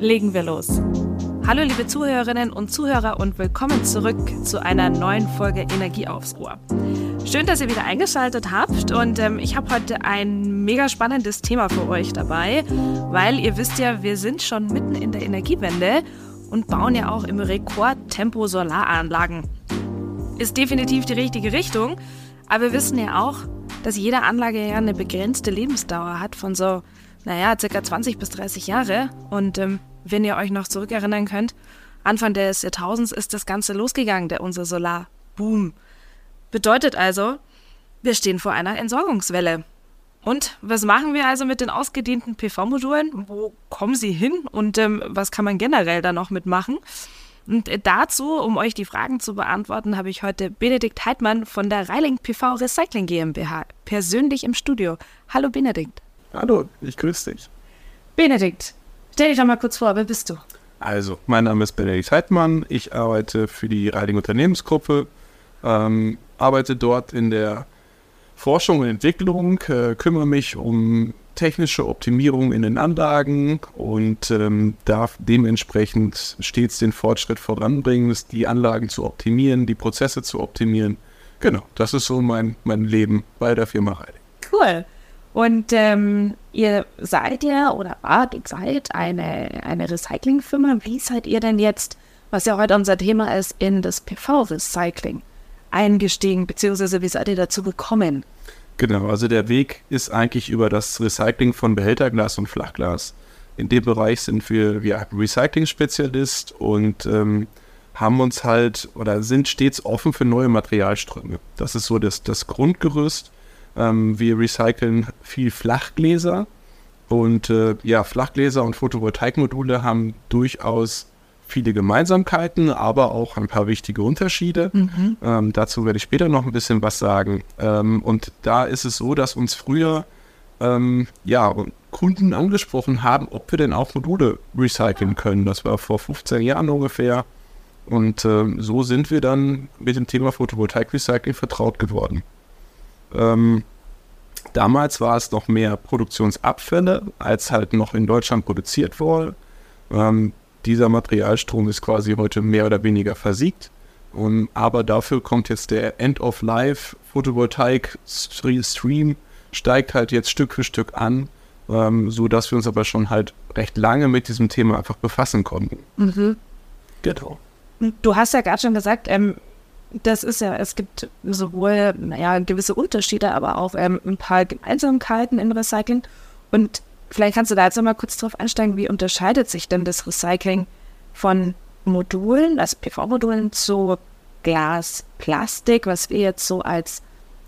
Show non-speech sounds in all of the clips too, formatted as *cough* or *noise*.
Legen wir los. Hallo liebe Zuhörerinnen und Zuhörer und willkommen zurück zu einer neuen Folge Energie aufs Ohr. Schön, dass ihr wieder eingeschaltet habt und ähm, ich habe heute ein mega spannendes Thema für euch dabei, weil ihr wisst ja, wir sind schon mitten in der Energiewende und bauen ja auch im Rekordtempo Solaranlagen ist definitiv die richtige Richtung. Aber wir wissen ja auch, dass jede Anlage ja eine begrenzte Lebensdauer hat von so, naja, circa 20 bis 30 Jahre. Und ähm, wenn ihr euch noch zurückerinnern könnt, Anfang des Jahrtausends ist das Ganze losgegangen, der unser Solarboom. Bedeutet also, wir stehen vor einer Entsorgungswelle. Und was machen wir also mit den ausgedehnten PV-Modulen? Wo kommen sie hin und ähm, was kann man generell da noch mitmachen? Und dazu, um euch die Fragen zu beantworten, habe ich heute Benedikt Heidmann von der Reiling PV Recycling GmbH persönlich im Studio. Hallo Benedikt. Hallo, ich grüße dich. Benedikt, stell dich doch mal kurz vor, wer bist du? Also, mein Name ist Benedikt Heidmann, ich arbeite für die Reiling Unternehmensgruppe, ähm, arbeite dort in der Forschung und Entwicklung, äh, kümmere mich um technische Optimierung in den Anlagen und ähm, darf dementsprechend stets den Fortschritt voranbringen, die Anlagen zu optimieren, die Prozesse zu optimieren. Genau, das ist so mein, mein Leben bei der Firma Reiling. Cool. Und ähm, ihr seid ja oder wart, ihr seid eine, eine Recyclingfirma. Wie seid ihr denn jetzt, was ja heute unser Thema ist, in das PV-Recycling eingestiegen, beziehungsweise wie seid ihr dazu gekommen? Genau, also der Weg ist eigentlich über das Recycling von Behälterglas und Flachglas. In dem Bereich sind wir ja, Recycling-Spezialist und ähm, haben uns halt oder sind stets offen für neue Materialströme. Das ist so das, das Grundgerüst. Ähm, wir recyceln viel Flachgläser und äh, ja, Flachgläser und Photovoltaikmodule haben durchaus viele Gemeinsamkeiten, aber auch ein paar wichtige Unterschiede. Mhm. Ähm, dazu werde ich später noch ein bisschen was sagen. Ähm, und da ist es so, dass uns früher ähm, ja, Kunden angesprochen haben, ob wir denn auch Module recyceln können. Das war vor 15 Jahren ungefähr. Und ähm, so sind wir dann mit dem Thema Photovoltaik-Recycling vertraut geworden. Ähm, damals war es noch mehr Produktionsabfälle, als halt noch in Deutschland produziert wurde. Ähm, dieser Materialstrom ist quasi heute mehr oder weniger versiegt. Und, aber dafür kommt jetzt der End-of-Life Photovoltaik-Stream, steigt halt jetzt Stück für Stück an, ähm, so dass wir uns aber schon halt recht lange mit diesem Thema einfach befassen konnten. Mhm. Genau. Du hast ja gerade schon gesagt, ähm, das ist ja, es gibt sowohl, naja, gewisse Unterschiede, aber auch ähm, ein paar Gemeinsamkeiten im Recycling. Und Vielleicht kannst du da jetzt noch mal kurz drauf einsteigen, wie unterscheidet sich denn das Recycling von Modulen, also PV-Modulen zu Glas, Plastik, was wir jetzt so als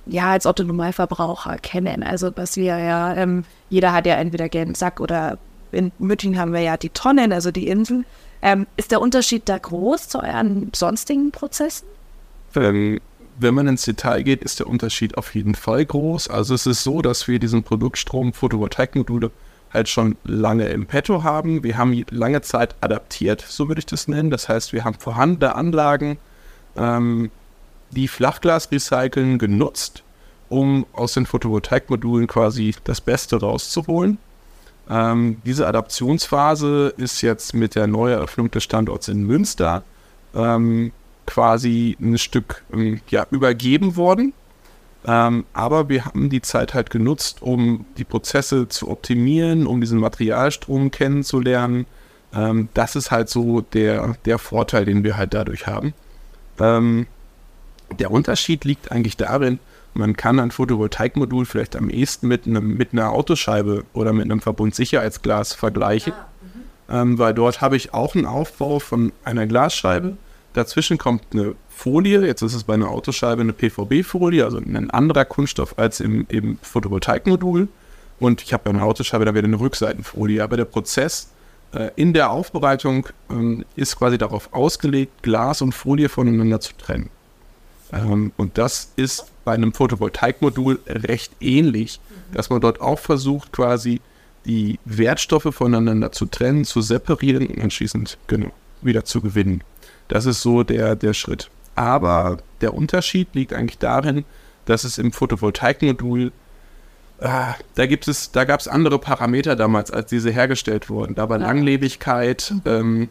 ja als Otto-Normalverbraucher kennen. Also was wir ja, ähm, jeder hat ja entweder gerne Sack oder in München haben wir ja die Tonnen, also die Inseln. Ähm, ist der Unterschied da groß zu euren sonstigen Prozessen? Ähm, wenn man ins Detail geht, ist der Unterschied auf jeden Fall groß. Also es ist so, dass wir diesen Produktstrom Photovoltaikmodule halt schon lange im Petto haben. Wir haben lange Zeit adaptiert, so würde ich das nennen. Das heißt, wir haben vorhandene Anlagen, ähm, die Flachglas recyceln, genutzt, um aus den Photovoltaikmodulen quasi das Beste rauszuholen. Ähm, diese Adaptionsphase ist jetzt mit der Neueröffnung des Standorts in Münster ähm, quasi ein Stück ähm, ja, übergeben worden. Ähm, aber wir haben die Zeit halt genutzt, um die Prozesse zu optimieren, um diesen Materialstrom kennenzulernen. Ähm, das ist halt so der, der Vorteil, den wir halt dadurch haben. Ähm, der Unterschied liegt eigentlich darin, man kann ein Photovoltaikmodul vielleicht am ehesten mit, einem, mit einer Autoscheibe oder mit einem Verbundsicherheitsglas vergleichen, ah, mhm. weil dort habe ich auch einen Aufbau von einer Glasscheibe. Dazwischen kommt eine Folie, jetzt ist es bei einer Autoscheibe eine PVB-Folie, also ein anderer Kunststoff als im, im Photovoltaikmodul. Und ich habe bei einer Autoscheibe dann wieder eine Rückseitenfolie. Aber der Prozess Äh, in der Aufbereitung ähm, ist quasi darauf ausgelegt, Glas und Folie voneinander zu trennen. Ähm, und das ist bei einem Photovoltaikmodul recht ähnlich, dass man dort auch versucht, quasi die Wertstoffe voneinander zu trennen, zu separieren und anschließend genau, wieder zu gewinnen. Das ist so der, der Schritt. Aber der Unterschied liegt eigentlich darin, dass es im Photovoltaikmodul Ah, da gibt es, da gab es andere Parameter damals, als diese hergestellt wurden. Da war. Langlebigkeit ähm,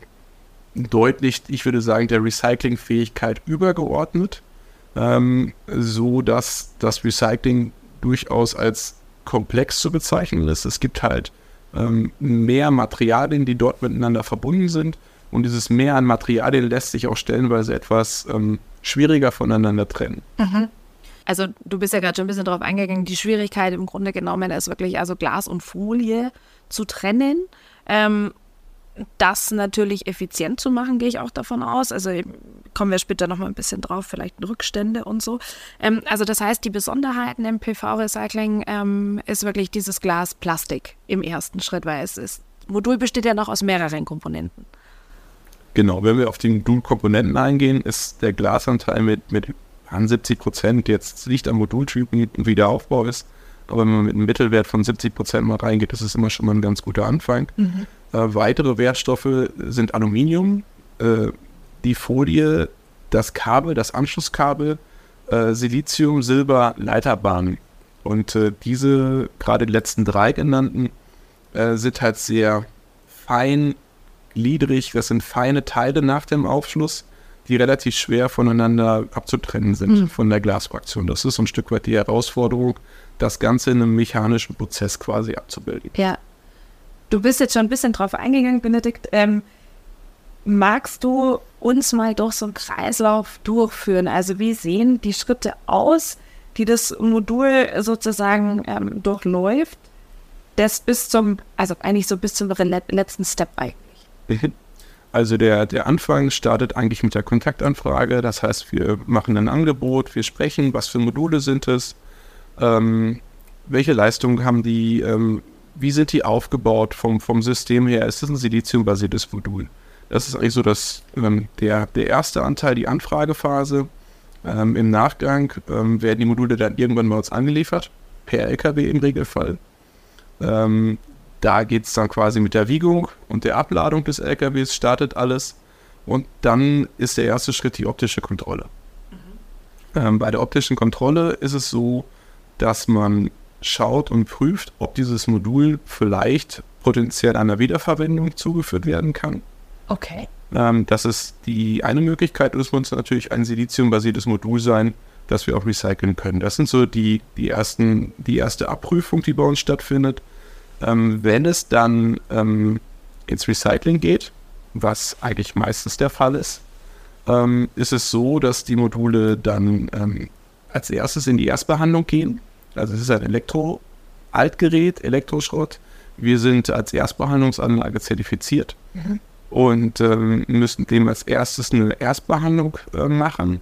deutlich, ich würde sagen, der Recyclingfähigkeit übergeordnet, ähm, so dass das Recycling durchaus als komplex zu bezeichnen ist. Es gibt halt ähm, mehr Materialien, die dort miteinander verbunden sind. Und dieses Mehr an Materialien lässt sich auch stellenweise etwas ähm, schwieriger voneinander trennen. Mhm. Also du bist ja gerade schon ein bisschen darauf eingegangen, die Schwierigkeit im Grunde genommen ist wirklich also Glas und Folie zu trennen. Ähm, das natürlich effizient zu machen, gehe ich auch davon aus. Also kommen wir später nochmal ein bisschen drauf, vielleicht Rückstände und so. Ähm, also das heißt, die Besonderheiten im PV-Recycling ähm, ist wirklich dieses Glas Plastik im ersten Schritt, weil es ist, Modul besteht ja noch aus mehreren Komponenten. Genau, wenn wir auf die Modulkomponenten eingehen, ist der Glasanteil mit, mit an 70 Prozent jetzt nicht am Modultypen und Wiederaufbau ist. Aber wenn man mit einem Mittelwert von 70 Prozent mal reingeht, das ist immer schon mal ein ganz guter Anfang. Mhm. Äh, weitere Wertstoffe sind Aluminium, äh, die Folie, das Kabel, das Anschlusskabel, äh, Silizium, Silber, Leiterbahnen. Und äh, diese, gerade die letzten drei genannten, äh, sind halt sehr fein gliedrig. Das sind feine Teile nach dem Aufschluss die relativ schwer voneinander abzutrennen sind mhm. von der Glasfraktion. Das ist so ein Stück weit die Herausforderung, das Ganze in einem mechanischen Prozess quasi abzubilden. Ja. Du bist jetzt schon ein bisschen drauf eingegangen, Benedikt. Ähm, magst du uns mal durch so einen Kreislauf durchführen? Also wie sehen die Schritte aus, die das Modul sozusagen ähm, durchläuft, das bis zum, also eigentlich so bis zum letzten Step eigentlich? Also der, der Anfang startet eigentlich mit der Kontaktanfrage. Das heißt, wir machen ein Angebot, wir sprechen, was für Module sind es, ähm, welche Leistungen haben die, ähm, wie sind die aufgebaut vom, vom System her. Ist das ein Siliziumbasiertes Modul? Das ist eigentlich so das, ähm, der, der erste Anteil, die Anfragephase. Ähm, Im Nachgang ähm, werden die Module dann irgendwann bei uns angeliefert, per LKW im Regelfall. Da geht es dann quasi mit der Wiegung und der Abladung des LKWs, startet alles. Und dann ist der erste Schritt die optische Kontrolle. Mhm. Ähm, bei der optischen Kontrolle ist es so, dass man schaut und prüft, ob dieses Modul vielleicht potenziell einer Wiederverwendung zugeführt werden kann. Okay. Ähm, das ist die eine Möglichkeit. Es muss natürlich ein siliziumbasiertes Modul sein, das wir auch recyceln können. Das sind so die, die, ersten, die erste Abprüfung, die bei uns stattfindet. Ähm, wenn es dann ähm, ins Recycling geht, was eigentlich meistens der Fall ist, ähm, ist es so, dass die Module dann ähm, als erstes in die Erstbehandlung gehen. Also es ist ein Elektro-Altgerät, Elektroschrott. Wir sind als Erstbehandlungsanlage zertifiziert mhm. und ähm, müssen dem als erstes eine Erstbehandlung äh, machen.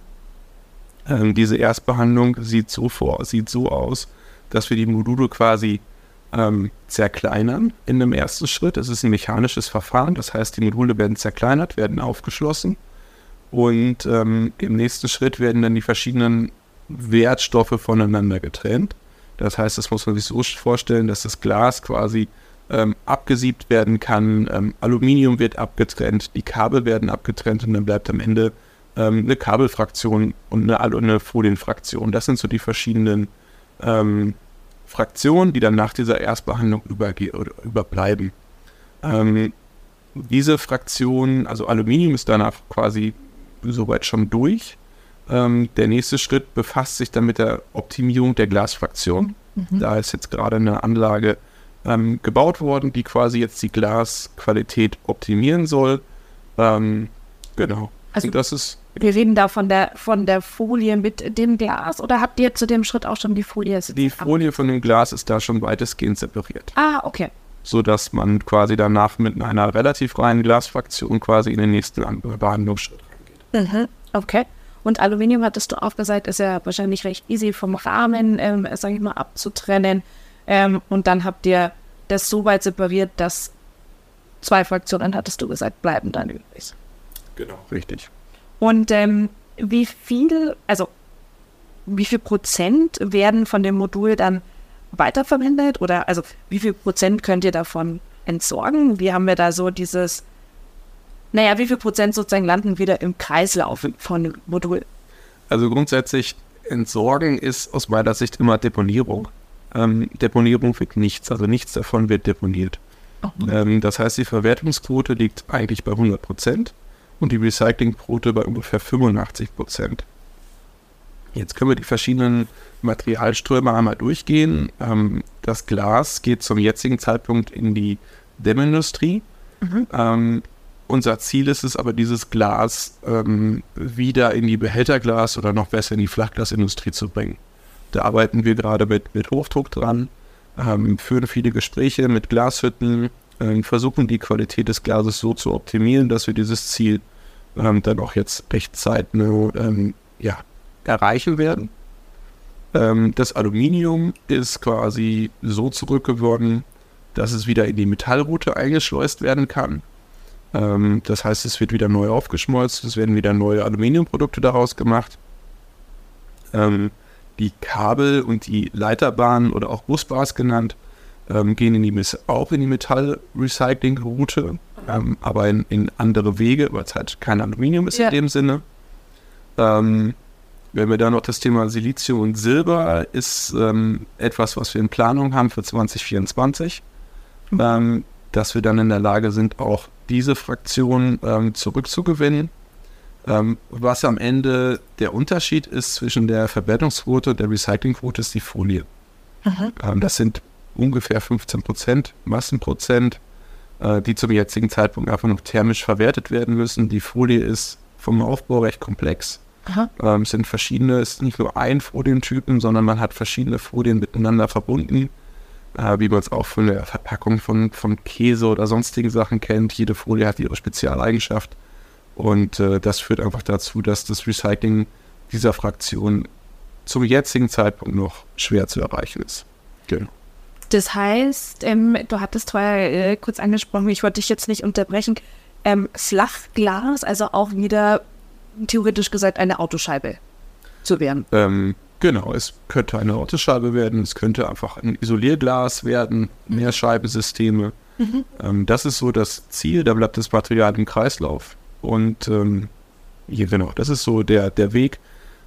Ähm, diese Erstbehandlung sieht so, vor, sieht so aus, dass wir die Module quasi ähm, zerkleinern in einem ersten Schritt. Es ist ein mechanisches Verfahren, das heißt, die Module werden zerkleinert, werden aufgeschlossen und ähm, im nächsten Schritt werden dann die verschiedenen Wertstoffe voneinander getrennt. Das heißt, das muss man sich so vorstellen, dass das Glas quasi ähm, abgesiebt werden kann, ähm, Aluminium wird abgetrennt, die Kabel werden abgetrennt und dann bleibt am Ende ähm, eine Kabelfraktion und eine, eine Folienfraktion. Das sind so die verschiedenen ähm, Fraktionen, die dann nach dieser Erstbehandlung überge oder überbleiben. Ähm, diese Fraktion, also Aluminium ist danach quasi soweit schon durch. Ähm, der nächste Schritt befasst sich dann mit der Optimierung der Glasfraktion. Mhm. Da ist jetzt gerade eine Anlage ähm, gebaut worden, die quasi jetzt die Glasqualität optimieren soll. Ähm, genau. Also Und das ist wir reden da von der, von der Folie mit dem Glas oder habt ihr zu dem Schritt auch schon die Folie? Die Folie von dem Glas ist da schon weitestgehend separiert. Ah, okay. So dass man quasi danach mit einer relativ reinen Glasfraktion quasi in den nächsten Behandlungsschritt reingeht. Mhm, okay. Und Aluminium, hattest du auch gesagt, ist ja wahrscheinlich recht easy vom Rahmen, ähm, sag ich mal, abzutrennen. Ähm, und dann habt ihr das so weit separiert, dass zwei Fraktionen, hattest du gesagt, bleiben dann übrig. Genau, richtig. Und ähm, wie viel, also wie viel Prozent werden von dem Modul dann weiterverwendet oder also wie viel Prozent könnt ihr davon entsorgen? Wie haben wir da so dieses, naja, wie viel Prozent sozusagen landen wieder im Kreislauf von dem Modul? Also grundsätzlich entsorgen ist aus meiner Sicht immer Deponierung. Ähm, Deponierung wird nichts, also nichts davon wird deponiert. Mhm. Ähm, das heißt, die Verwertungsquote liegt eigentlich bei 100 Prozent und die Recyclingquote bei ungefähr 85 Prozent. Jetzt können wir die verschiedenen Materialströme einmal durchgehen. Ähm, das Glas geht zum jetzigen Zeitpunkt in die Dämmindustrie. Mhm. Ähm, unser Ziel ist es aber, dieses Glas ähm, wieder in die Behälterglas oder noch besser in die Flachglasindustrie zu bringen. Da arbeiten wir gerade mit, mit Hochdruck dran, ähm, führen viele Gespräche mit Glashütten, äh, versuchen die Qualität des Glases so zu optimieren, dass wir dieses Ziel ähm, dann auch jetzt recht zeitnah ähm, ja, erreichen werden. Ähm, das Aluminium ist quasi so zurückgeworden, dass es wieder in die Metallroute eingeschleust werden kann. Ähm, das heißt, es wird wieder neu aufgeschmolzen, es werden wieder neue Aluminiumprodukte daraus gemacht. Ähm, die Kabel und die Leiterbahnen oder auch Busbars genannt, ähm, gehen in die, auch in die Metallrecycling-Route, ähm, aber in, in, andere Wege, weil es halt kein Aluminium ist ja. in dem Sinne. Ähm, wenn wir da noch das Thema Silizium und Silber ist ähm, etwas, was wir in Planung haben für 2024, mhm. ähm, dass wir dann in der Lage sind, auch diese Fraktion ähm, zurückzugewinnen. Ähm, was am Ende der Unterschied ist zwischen der Verwertungsquote und der Recyclingquote, ist die Folie. Mhm. das sind ungefähr 15 Prozent, Massenprozent, äh, die zum jetzigen Zeitpunkt einfach noch thermisch verwertet werden müssen. Die Folie ist vom Aufbau recht komplex. Ähm, es sind verschiedene, es ist nicht nur ein Folientypen, sondern man hat verschiedene Folien miteinander verbunden, äh, wie man es auch von der Verpackung von, von Käse oder sonstigen Sachen kennt. Jede Folie hat ihre Spezialeigenschaft und äh, das führt einfach dazu, dass das Recycling dieser Fraktion zum jetzigen Zeitpunkt noch schwer zu erreichen ist. Genau. Das heißt, ähm, du hattest vorher äh, kurz angesprochen, ich wollte dich jetzt nicht unterbrechen, ähm, Flachglas, also auch wieder theoretisch gesagt eine Autoscheibe zu werden. Ähm, genau, es könnte eine Autoscheibe werden, es könnte einfach ein Isolierglas werden, mhm. Mehrscheibensysteme. Mhm. Ähm, das ist so das Ziel, da bleibt das Material im Kreislauf. Und ähm, genau, das ist so der, der Weg.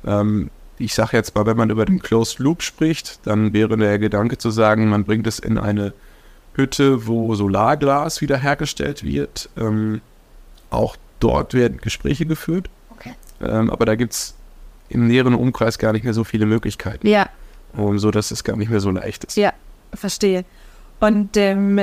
Ähm, ich sage jetzt mal, wenn man über den Closed Loop spricht, dann wäre der Gedanke zu sagen, man bringt es in eine Hütte, wo Solarglas wiederhergestellt wird. Ähm, auch dort werden Gespräche geführt. Ähm, aber da gibt es im näheren Umkreis gar nicht mehr so viele Möglichkeiten. Ja. Und so, dass es gar nicht mehr so leicht ist. Ja, verstehe. Und ähm,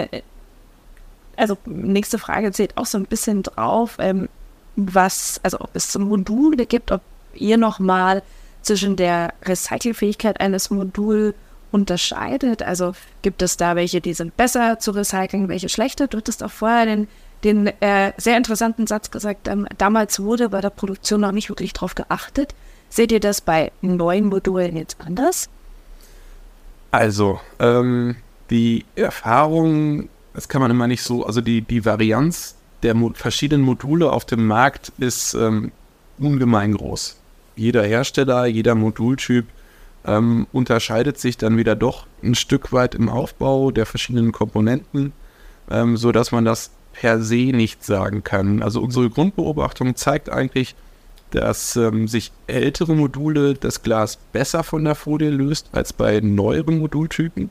also nächste Frage zählt auch so ein bisschen drauf, ähm, was, also ob es Module gibt, ob ihr nochmal zwischen der Recycelfähigkeit eines Moduls unterscheidet. Also gibt es da welche, die sind besser zu recyceln, welche schlechter? Du hattest auch vorher den den äh, sehr interessanten Satz gesagt, ähm, damals wurde bei der Produktion noch nicht wirklich drauf geachtet. Seht ihr das bei neuen Modulen jetzt anders? Also, ähm, die Erfahrung, das kann man immer nicht so, also die, die Varianz der Mo verschiedenen Module auf dem Markt ist ähm, ungemein groß. Jeder Hersteller, jeder Modultyp ähm, unterscheidet sich dann wieder doch ein Stück weit im Aufbau der verschiedenen Komponenten, ähm, sodass man das per se nicht sagen kann. Also unsere Grundbeobachtung zeigt eigentlich, dass ähm, sich ältere Module das Glas besser von der Folie löst als bei neueren Modultypen.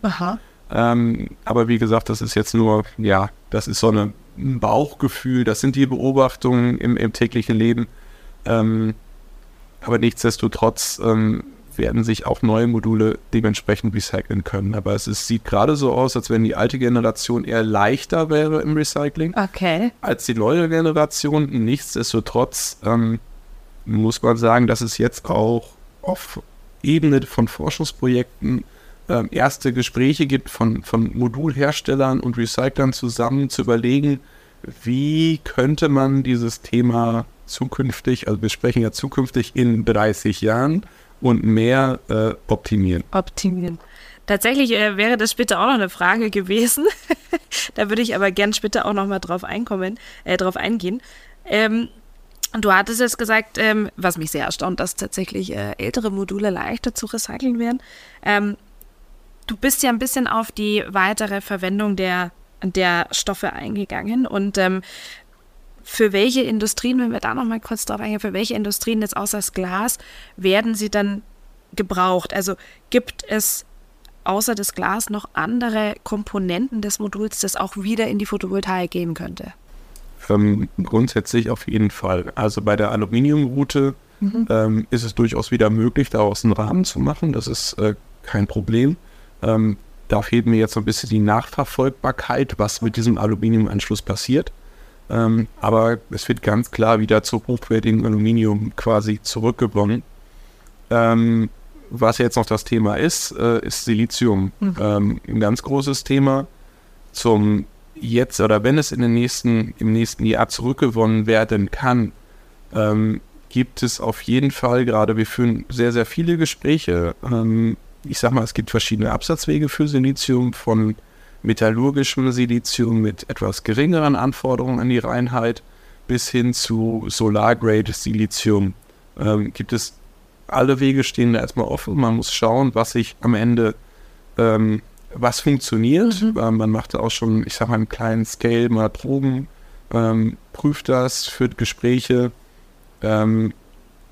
Ähm, aber wie gesagt, das ist jetzt nur, ja, das ist so eine, ein Bauchgefühl, das sind die Beobachtungen im, im täglichen Leben. Ähm, aber nichtsdestotrotz ähm, werden sich auch neue Module dementsprechend recyceln können. Aber es ist, sieht gerade so aus, als wenn die alte Generation eher leichter wäre im Recycling okay. als die neue Generation. Nichtsdestotrotz ähm, muss man sagen, dass es jetzt auch auf Ebene von Forschungsprojekten äh, erste Gespräche gibt von, von Modulherstellern und Recyclern zusammen zu überlegen, wie könnte man dieses Thema zukünftig, also wir sprechen ja zukünftig in 30 Jahren, und mehr äh, optimieren. Optimieren. Tatsächlich äh, wäre das später auch noch eine Frage gewesen. *laughs* da würde ich aber gern später auch noch mal drauf einkommen, äh, drauf eingehen. Ähm, du hattest jetzt gesagt, ähm, was mich sehr erstaunt, dass tatsächlich äh, ältere Module leichter zu recyceln werden. Ähm, du bist ja ein bisschen auf die weitere Verwendung der, der Stoffe eingegangen und ähm, für welche Industrien, wenn wir da noch mal kurz drauf eingehen, für welche Industrien jetzt außer das Glas werden sie dann gebraucht? Also gibt es außer das Glas noch andere Komponenten des Moduls, das auch wieder in die Photovoltaik gehen könnte? Ähm, grundsätzlich auf jeden Fall. Also bei der Aluminiumroute mhm. ähm, ist es durchaus wieder möglich, daraus einen Rahmen zu machen. Das ist äh, kein Problem. Ähm, da fehlt mir jetzt so ein bisschen die Nachverfolgbarkeit, was mit diesem Aluminiumanschluss passiert. Ähm, aber es wird ganz klar wieder zu hochwertigem Aluminium quasi zurückgewonnen. Ähm, was jetzt noch das Thema ist, äh, ist Silizium. Mhm. Ähm, ein ganz großes Thema. Zum jetzt oder wenn es in den nächsten, im nächsten Jahr zurückgewonnen werden kann, ähm, gibt es auf jeden Fall gerade, wir führen sehr, sehr viele Gespräche. Ähm, ich sag mal, es gibt verschiedene Absatzwege für Silizium von metallurgischem Silizium mit etwas geringeren Anforderungen an die Reinheit bis hin zu Solar-Grade Silizium. Ähm, gibt es alle Wege stehen da erstmal offen. Man muss schauen, was sich am Ende, ähm, was funktioniert. Mhm. Ähm, man macht auch schon, ich sag mal, einen kleinen Scale, mal Proben, ähm, prüft das, führt Gespräche. Ähm,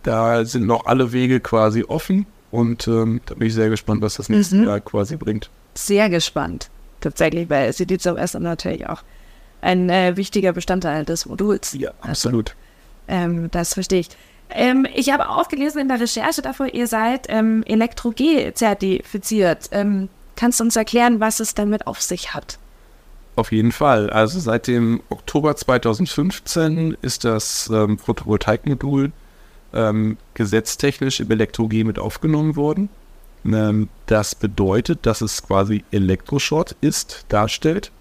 da sind noch alle Wege quasi offen und da bin ich sehr gespannt, was das nächste mhm. Jahr quasi bringt. Sehr gespannt tatsächlich, weil Silizium ist natürlich auch ein äh, wichtiger Bestandteil des Moduls. Ja, absolut. Also, ähm, das verstehe ich. Ähm, ich habe auch gelesen in der Recherche davor, ihr seid ähm, Elektro-G zertifiziert. Ähm, kannst du uns erklären, was es damit auf sich hat? Auf jeden Fall. Also seit dem Oktober 2015 ist das ähm, Photovoltaikmodul ähm, gesetztechnisch im Elektro-G mit aufgenommen worden. Ähm, das bedeutet, dass es quasi Elektroschrott ist, darstellt.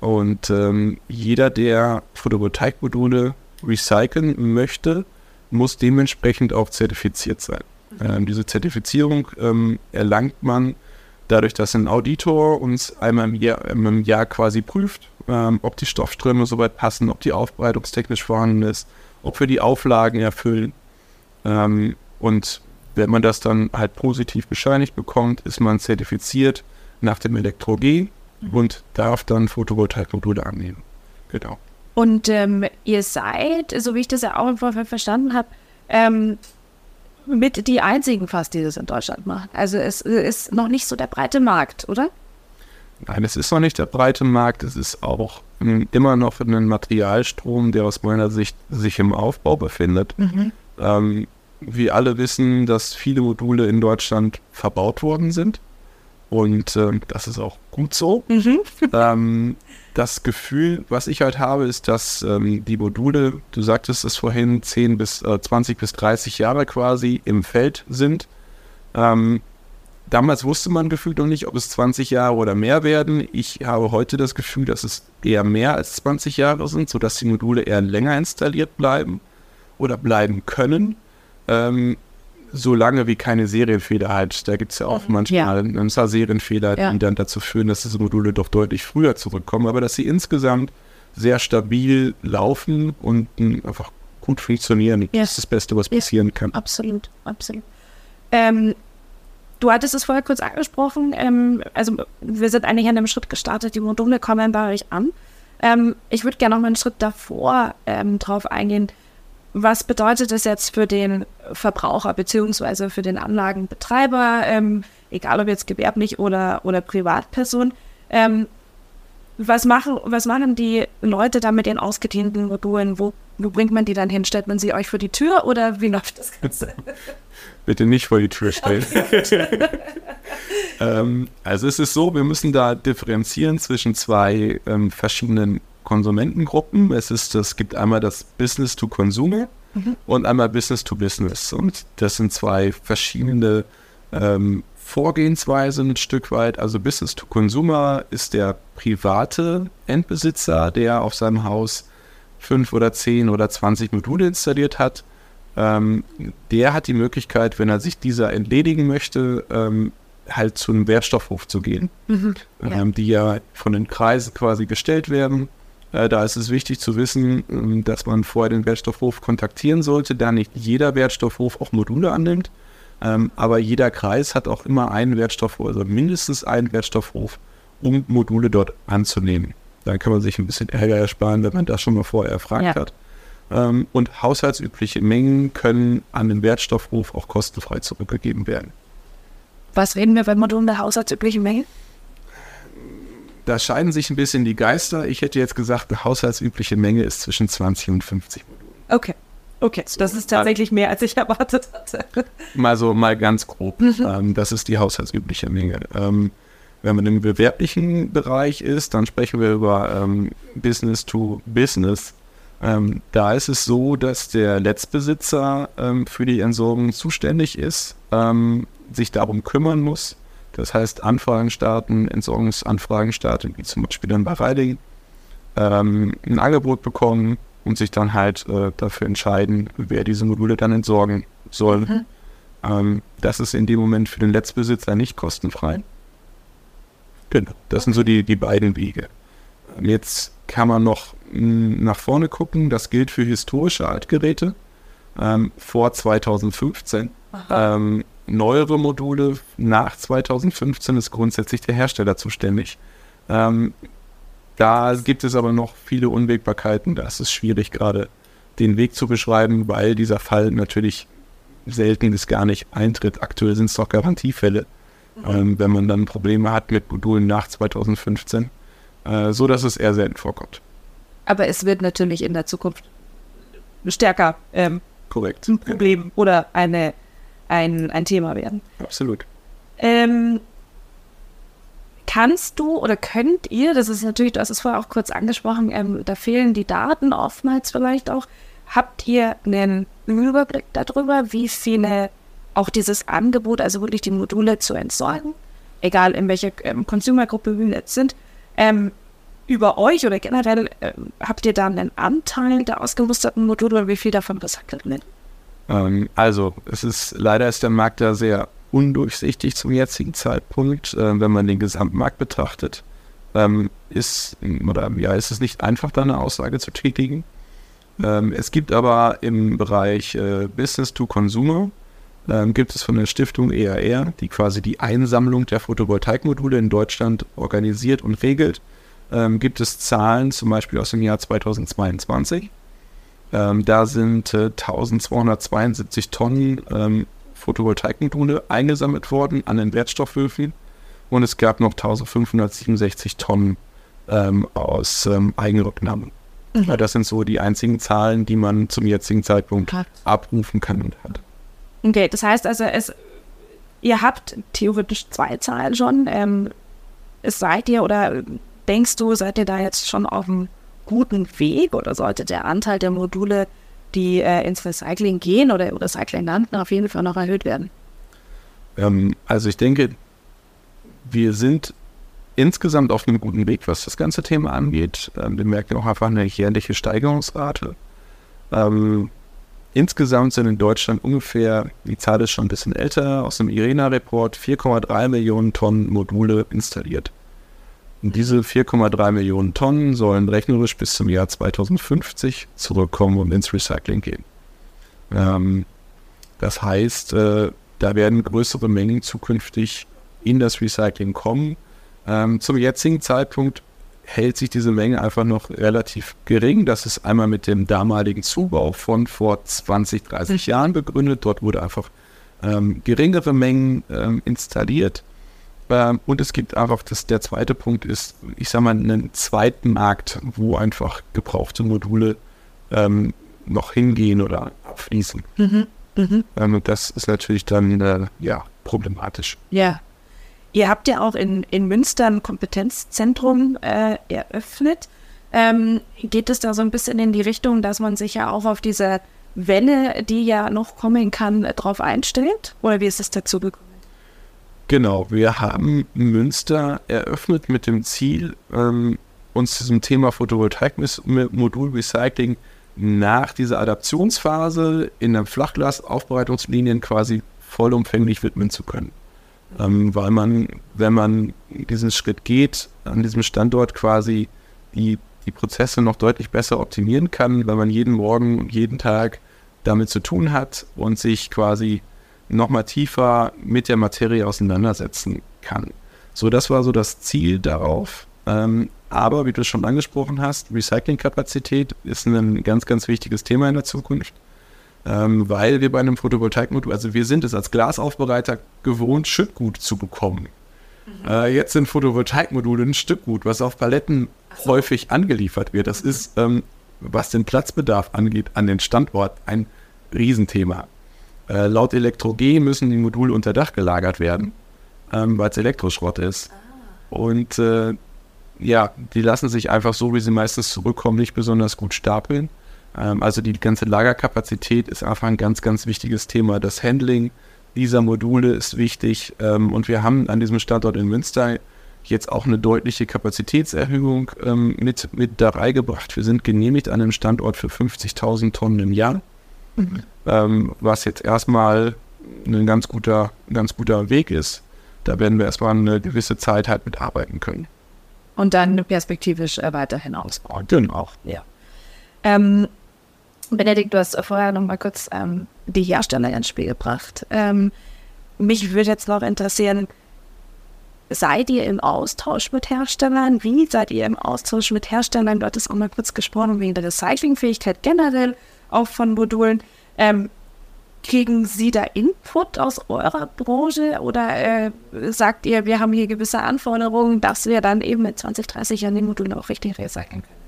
Und ähm, jeder, der Photovoltaikmodule recyceln möchte, muss dementsprechend auch zertifiziert sein. Ähm, diese Zertifizierung ähm, erlangt man dadurch, dass ein Auditor uns einmal im Jahr, im Jahr quasi prüft, ähm, ob die Stoffströme soweit passen, ob die aufbereitungstechnisch vorhanden ist, ob wir die Auflagen erfüllen. Ähm, und wenn man das dann halt positiv bescheinigt bekommt, ist man zertifiziert nach dem Elektro-G mhm. und darf dann Photovoltaikmodule annehmen. Genau. Und ähm, ihr seid, so wie ich das ja auch im Vorfeld verstanden habe, ähm, mit die einzigen fast, die das in Deutschland machen. Also es ist noch nicht so der breite Markt, oder? Nein, es ist noch nicht der breite Markt. Es ist auch immer noch ein Materialstrom, der aus meiner Sicht sich im Aufbau befindet. Mhm. Ähm, wir alle wissen, dass viele Module in Deutschland verbaut worden sind. Und äh, das ist auch gut so. Mhm. *laughs* Ähm, das Gefühl, was ich halt habe, ist, dass ähm, die Module, du sagtest es vorhin, 10 bis äh, 20 bis 30 Jahre quasi im Feld sind. Ähm, damals wusste man gefühlt noch nicht, ob es 20 Jahre oder mehr werden. Ich habe heute das Gefühl, dass es eher mehr als 20 Jahre sind, sodass die Module eher länger installiert bleiben oder bleiben können. Ähm, solange wie keine Serienfehler halt. Da gibt es ja auch mhm. manchmal ja. ein paar Serienfehler, ja. die dann dazu führen, dass diese Module doch deutlich früher zurückkommen, aber dass sie insgesamt sehr stabil laufen und einfach gut funktionieren. Ja. Das ist das Beste, was passieren kann. Absolut, absolut. Ähm, du hattest es vorher kurz angesprochen. Ähm, also wir sind eigentlich an einem Schritt gestartet. Die Module kommen bei euch an. Ähm, ich würde gerne noch mal einen Schritt davor ähm, drauf eingehen was bedeutet das jetzt für den Verbraucher beziehungsweise für den Anlagenbetreiber, ähm, egal ob jetzt gewerblich oder, oder Privatperson? Ähm, was, machen, was machen die Leute da mit den ausgedienten Modulen? Wo, wo bringt man die dann hin? Stellt man sie euch vor die Tür oder wie läuft das Ganze? Bitte nicht vor die Tür stellen. *laughs* ähm, also es ist so, wir müssen da differenzieren zwischen zwei ähm, verschiedenen Konsumentengruppen. Es ist, es gibt einmal das Business to Consumer mhm. und einmal Business to Business. Und das sind zwei verschiedene ähm, Vorgehensweisen ein Stück weit. Also Business to Consumer ist der private Endbesitzer, der auf seinem Haus fünf oder zehn oder zwanzig Module installiert hat. Ähm, der hat die Möglichkeit, wenn er sich dieser entledigen möchte, ähm, halt zu einem Wertstoffhof zu gehen, mhm, ja. Ähm, die ja von den Kreisen quasi gestellt werden. Äh, da ist es wichtig zu wissen, ähm, dass man vorher den Wertstoffhof kontaktieren sollte, da nicht jeder Wertstoffhof auch Module annimmt. Ähm, aber jeder Kreis hat auch immer einen Wertstoffhof, also mindestens einen Wertstoffhof, um Module dort anzunehmen. Dann kann man sich ein bisschen Ärger ersparen, wenn man das schon mal vorher erfragt ja. hat. Ähm, und haushaltsübliche Mengen können an den Wertstoffhof auch kostenfrei zurückgegeben werden. Was reden wir bei Modulen der haushaltsüblichen Menge? Da scheiden sich ein bisschen die Geister. Ich hätte jetzt gesagt, eine haushaltsübliche Menge ist zwischen 20 und 50 Modulen. Okay. Okay, das ist tatsächlich mehr, als ich erwartet hatte. *laughs* Mal so, mal ganz grob. Mhm. Ähm, das ist die haushaltsübliche Menge. Ähm, wenn man im gewerblichen Bereich ist, dann sprechen wir über ähm, Business to Business. Ähm, da ist es so, dass der Letztbesitzer ähm, für die Entsorgung zuständig ist, ähm, sich darum kümmern muss. Das heißt, Anfragen starten, Entsorgungsanfragen starten, wie zum Beispiel dann bei Riding, ähm, ein Angebot bekommen und sich dann halt äh, dafür entscheiden, wer diese Module dann entsorgen soll. Mhm. Ähm, das ist in dem Moment für den Letztbesitzer nicht kostenfrei. Genau, das sind so die, die beiden Wege. Ähm, jetzt kann man noch mh, hm, nach vorne gucken. Das gilt für historische Altgeräte ähm, vor 2015. Ähm, neuere Module nach 2015 ist grundsätzlich der Hersteller zuständig. Ähm, da gibt es aber noch viele Unwägbarkeiten. Da ist es schwierig, gerade den Weg zu beschreiben, weil dieser Fall natürlich selten bis gar nicht eintritt. Aktuell sind es doch Garantiefälle ähm, wenn man dann Probleme hat mit Modulen nach 2015, äh, so dass es eher selten vorkommt. Aber es wird natürlich in der Zukunft stärker ähm, Korrekt. ein Problem ja. oder eine, ein, ein Thema werden. Absolut. Ähm, kannst du oder könnt ihr, das ist natürlich, du hast es vorher auch kurz angesprochen, ähm, da fehlen die Daten oftmals vielleicht auch. Habt ihr einen Überblick darüber, wie viele auch dieses Angebot, also wirklich die Module zu entsorgen, egal in welcher ähm, Consumer-Gruppe wir jetzt sind, ähm, über euch oder generell äh, habt ihr da einen Anteil der ausgemusterten Module und wie viel davon recycelt wird? Ähm, also, es ist leider ist der Markt da sehr undurchsichtig zum jetzigen Zeitpunkt, äh, wenn man den Gesamtmarkt betrachtet. Ähm, ist oder ja, ist es nicht einfach, da eine Aussage zu tätigen. Ähm, es gibt aber im Bereich äh, Business to Consumer ähm, gibt es von der Stiftung ERR, die quasi die Einsammlung der Photovoltaikmodule in Deutschland organisiert und regelt, ähm, gibt es Zahlen zum Beispiel aus dem Jahr 2022. Ähm, da sind äh, 1272 Tonnen ähm, Photovoltaikmodule eingesammelt worden an den Wertstoffhöfen und es gab noch 1567 Tonnen ähm, aus ähm, Eigenrücknahmen. Mhm. Das sind so die einzigen Zahlen, die man zum jetzigen Zeitpunkt abrufen kann und hat. Okay, das heißt also, es, ihr habt theoretisch zwei Zahlen schon. Ähm, seid ihr oder denkst du, seid ihr da jetzt schon auf einem guten Weg oder sollte der Anteil der Module, die äh, ins Recycling gehen oder im Recycling landen, auf jeden Fall noch erhöht werden? Ähm, also ich denke, wir sind insgesamt auf einem guten Weg, was das ganze Thema angeht. Ähm, wir merken auch einfach eine jährliche Steigerungsrate. Ähm, Insgesamt sind in Deutschland ungefähr, die Zahl ist schon ein bisschen älter, aus dem IRENA-Report 4,3 Millionen Tonnen Module installiert. Und diese 4,3 Millionen Tonnen sollen rechnerisch bis zum Jahr 2050 zurückkommen und ins Recycling gehen. Ähm, das heißt, äh, da werden größere Mengen zukünftig in das Recycling kommen. Ähm, zum jetzigen Zeitpunkt hält sich diese Menge einfach noch relativ gering. Das ist einmal mit dem damaligen Zubau von vor 20, 30 Jahren begründet. Dort wurde einfach ähm, geringere Mengen ähm, installiert. Und es gibt einfach, das, der zweite Punkt ist, ich sage mal, einen zweiten Markt, wo einfach gebrauchte Module ähm, noch hingehen oder abfließen. Mhm. Mhm. Ähm, und das ist natürlich dann äh, ja, problematisch. Ja, Ihr habt ja auch in, in Münster ein Kompetenzzentrum äh, eröffnet. Ähm, geht es da so ein bisschen in die Richtung, dass man sich ja auch auf diese Welle, die ja noch kommen kann, darauf einstellt? Oder wie ist es dazu gekommen? Genau, wir haben Münster eröffnet mit dem Ziel, ähm, uns diesem Thema Photovoltaik-Modul-Recycling nach dieser Adaptionsphase in der Flachglasaufbereitungslinien quasi vollumfänglich widmen zu können. Ähm, weil man, wenn man diesen Schritt geht, an diesem Standort quasi die, die Prozesse noch deutlich besser optimieren kann, weil man jeden Morgen, jeden Tag damit zu tun hat und sich quasi nochmal tiefer mit der Materie auseinandersetzen kann. So, das war so das Ziel darauf. Ähm, aber wie du schon angesprochen hast, Recyclingkapazität ist ein ganz, ganz wichtiges Thema in der Zukunft, ähm, weil wir bei einem Photovoltaikmodul, also wir sind es als Glasaufbereiter gewohnt, Schüttgut zu bekommen. Mhm. Äh, jetzt sind Photovoltaikmodule ein Stückgut, was auf Paletten so. häufig angeliefert wird. Das mhm. ist, ähm, was den Platzbedarf angeht, an den Standort ein Riesenthema. Äh, laut ElektroG müssen die Module unter Dach gelagert werden, ähm, weil es Elektroschrott ist. Ah. Und äh, ja, die lassen sich einfach so, wie sie meistens zurückkommen, nicht besonders gut stapeln. Ähm, also die ganze Lagerkapazität ist einfach ein ganz, ganz wichtiges Thema. Das Handling dieser Module ist wichtig. Ähm, und wir haben an diesem Standort in Münster jetzt auch eine deutliche Kapazitätserhöhung ähm, mit, mit dabei gebracht. Wir sind genehmigt an einem Standort für 50.000 Tonnen im Jahr. Ähm, was jetzt erstmal ein ganz guter, ganz guter Weg ist. Da werden wir erstmal eine gewisse Zeit halt mitarbeiten können. Und dann perspektivisch äh, weiterhin ausbauen. Genau. Ja. Ähm, Benedikt, du hast vorher noch mal kurz ähm, die Hersteller ins Spiel gebracht. Ähm, mich würde jetzt noch interessieren, seid ihr im Austausch mit Herstellern? Wie seid ihr im Austausch mit Herstellern? Du hattest auch mal kurz gesprochen wegen der Recyclingfähigkeit generell auch von Modulen. Ähm, kriegen Sie da Input aus eurer Branche oder äh, sagt ihr, wir haben hier gewisse Anforderungen, dass wir dann eben mit 20, 30 Jahren die Module auch richtig recyceln können?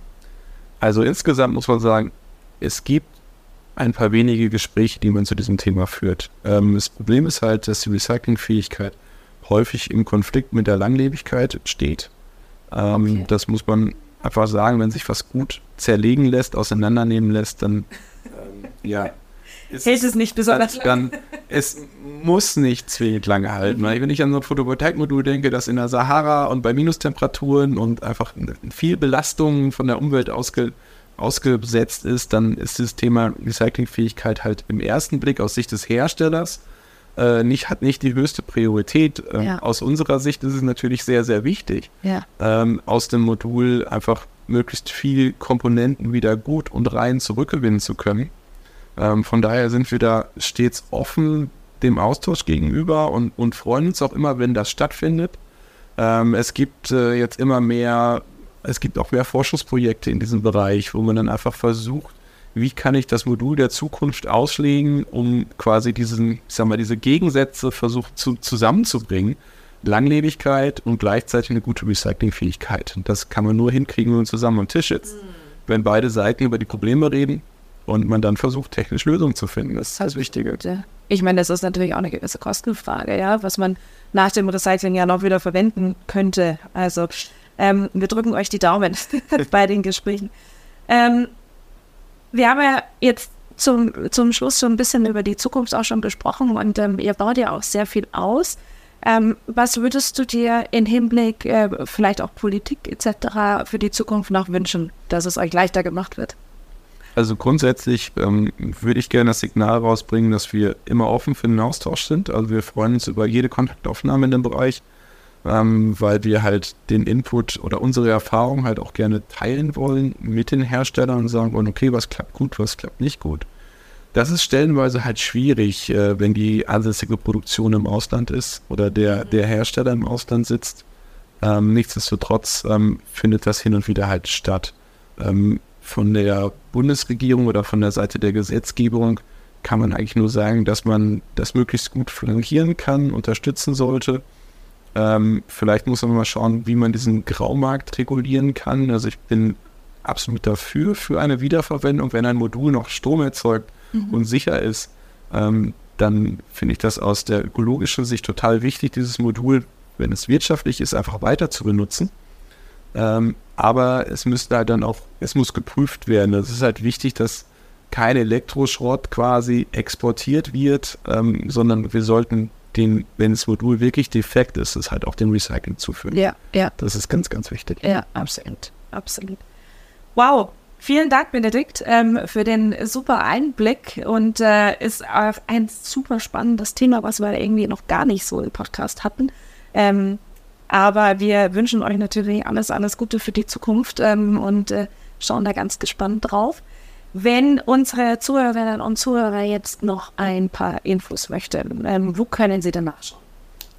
Also insgesamt muss man sagen, es gibt ein paar wenige Gespräche, die man zu diesem Thema führt. Ähm, das Problem ist halt, dass die Recyclingfähigkeit häufig im Konflikt mit der Langlebigkeit steht. Ähm, okay. Das muss man einfach sagen, wenn sich was gut zerlegen lässt, auseinandernehmen lässt, dann ähm, ja, hält es nicht besonders dann, lange. es muss nicht zwingend lange halten. Mhm. Wenn ich an so ein Photovoltaikmodul denke, das in der Sahara und bei Minustemperaturen und einfach viel Belastung von der Umwelt ausge, ausgesetzt ist, dann ist das Thema Recyclingfähigkeit halt im ersten Blick aus Sicht des Herstellers äh, nicht, hat nicht die höchste Priorität. Äh, ja. Aus unserer Sicht ist es natürlich sehr, sehr wichtig, ja. ähm, aus dem Modul einfach möglichst viel Komponenten wieder gut und rein zurückgewinnen zu können. Ähm, von daher sind wir da stets offen dem Austausch gegenüber und, und freuen uns auch immer, wenn das stattfindet. Ähm, es gibt äh, jetzt immer mehr, es gibt auch mehr Forschungsprojekte in diesem Bereich, wo man dann einfach versucht, wie kann ich das Modul der Zukunft auslegen, um quasi diesen, ich sag mal, diese Gegensätze versucht zu, zusammenzubringen. Langlebigkeit und gleichzeitig eine gute Recyclingfähigkeit. Und das kann man nur hinkriegen, wenn man zusammen am Tisch sitzt. Mhm. Wenn beide Seiten über die Probleme reden, und man dann versucht, technisch Lösungen zu finden. Das ist das Wichtige. Ich meine, das ist natürlich auch eine gewisse Kostenfrage, ja, was man nach dem Recycling ja noch wieder verwenden könnte. Also ähm, wir drücken euch die Daumen *laughs* bei den Gesprächen. Ähm, wir haben ja jetzt zum, zum Schluss schon ein bisschen über die Zukunft auch schon gesprochen und ähm, ihr baut ja auch sehr viel aus. Ähm, was würdest du dir im Hinblick, äh, vielleicht auch Politik etc. für die Zukunft noch wünschen, dass es euch leichter gemacht wird? Also grundsätzlich ähm, würde ich gerne das Signal rausbringen, dass wir immer offen für den Austausch sind. Also wir freuen uns über jede Kontaktaufnahme in dem Bereich, ähm, weil wir halt den Input oder unsere Erfahrung halt auch gerne teilen wollen mit den Herstellern und sagen wollen, okay, was klappt gut, was klappt nicht gut. Das ist stellenweise halt schwierig, äh, wenn die ansässige Produktion im Ausland ist oder der, mhm. der Hersteller im Ausland sitzt. Ähm, nichtsdestotrotz ähm, findet das hin und wieder halt statt. Ähm, von der Bundesregierung oder von der Seite der Gesetzgebung kann man eigentlich nur sagen, dass man das möglichst gut flankieren kann, unterstützen sollte. Ähm, vielleicht muss man mal schauen, wie man diesen Graumarkt regulieren kann. Also ich bin absolut dafür, für eine Wiederverwendung, wenn ein Modul noch Strom erzeugt mhm. und sicher ist, ähm, dann finde ich das aus der ökologischen Sicht total wichtig, dieses Modul, wenn es wirtschaftlich ist, einfach weiter zu benutzen. Ähm, aber es müsste halt dann auch, es muss geprüft werden. Es ist halt wichtig, dass kein Elektroschrott quasi exportiert wird, ähm, sondern wir sollten den, wenn das Modul wirklich defekt ist, es halt auch dem Recycling zuführen. Ja, ja. Das ist ganz, ganz wichtig. Ja, absolut. Absolut. Wow. Vielen Dank, Benedikt, ähm, für den super Einblick und äh, ist ein super spannendes Thema, was wir irgendwie noch gar nicht so im Podcast hatten. Ähm, aber wir wünschen euch natürlich alles, alles Gute für die Zukunft ähm, und äh, schauen da ganz gespannt drauf. Wenn unsere Zuhörerinnen und Zuhörer jetzt noch ein paar Infos möchten, ähm, wo können sie denn nachschauen?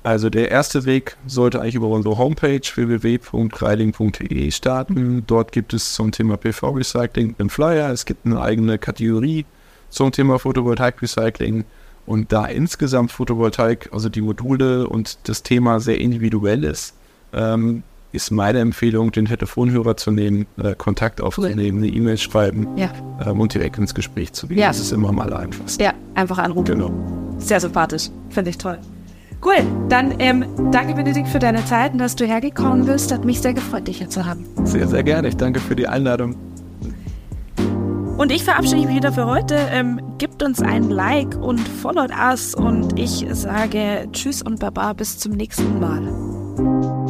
Also der erste Weg sollte eigentlich über unsere Homepage www.reiling.de starten. Dort gibt es zum Thema PV-Recycling einen Flyer. Es gibt eine eigene Kategorie zum Thema Photovoltaik-Recycling. Und da insgesamt Photovoltaik, also die Module und das Thema sehr individuell ist, ähm, ist meine Empfehlung, den Telefonhörer zu nehmen, äh, Kontakt aufzunehmen, eine E-Mail schreiben ja. ähm, und direkt ins Gespräch zu gehen. Ja. Das ist immer mal einfach. Ja, einfach anrufen. Genau. Sehr sympathisch. Finde ich toll. Cool, dann ähm, danke Benedikt für deine Zeit und dass du hergekommen bist. Hat mich sehr gefreut, dich hier zu haben. Sehr, sehr gerne. Ich danke für die Einladung. Und ich verabschiede mich wieder für heute. Ähm, gebt uns ein Like und followt us. Und ich sage Tschüss und Baba bis zum nächsten Mal.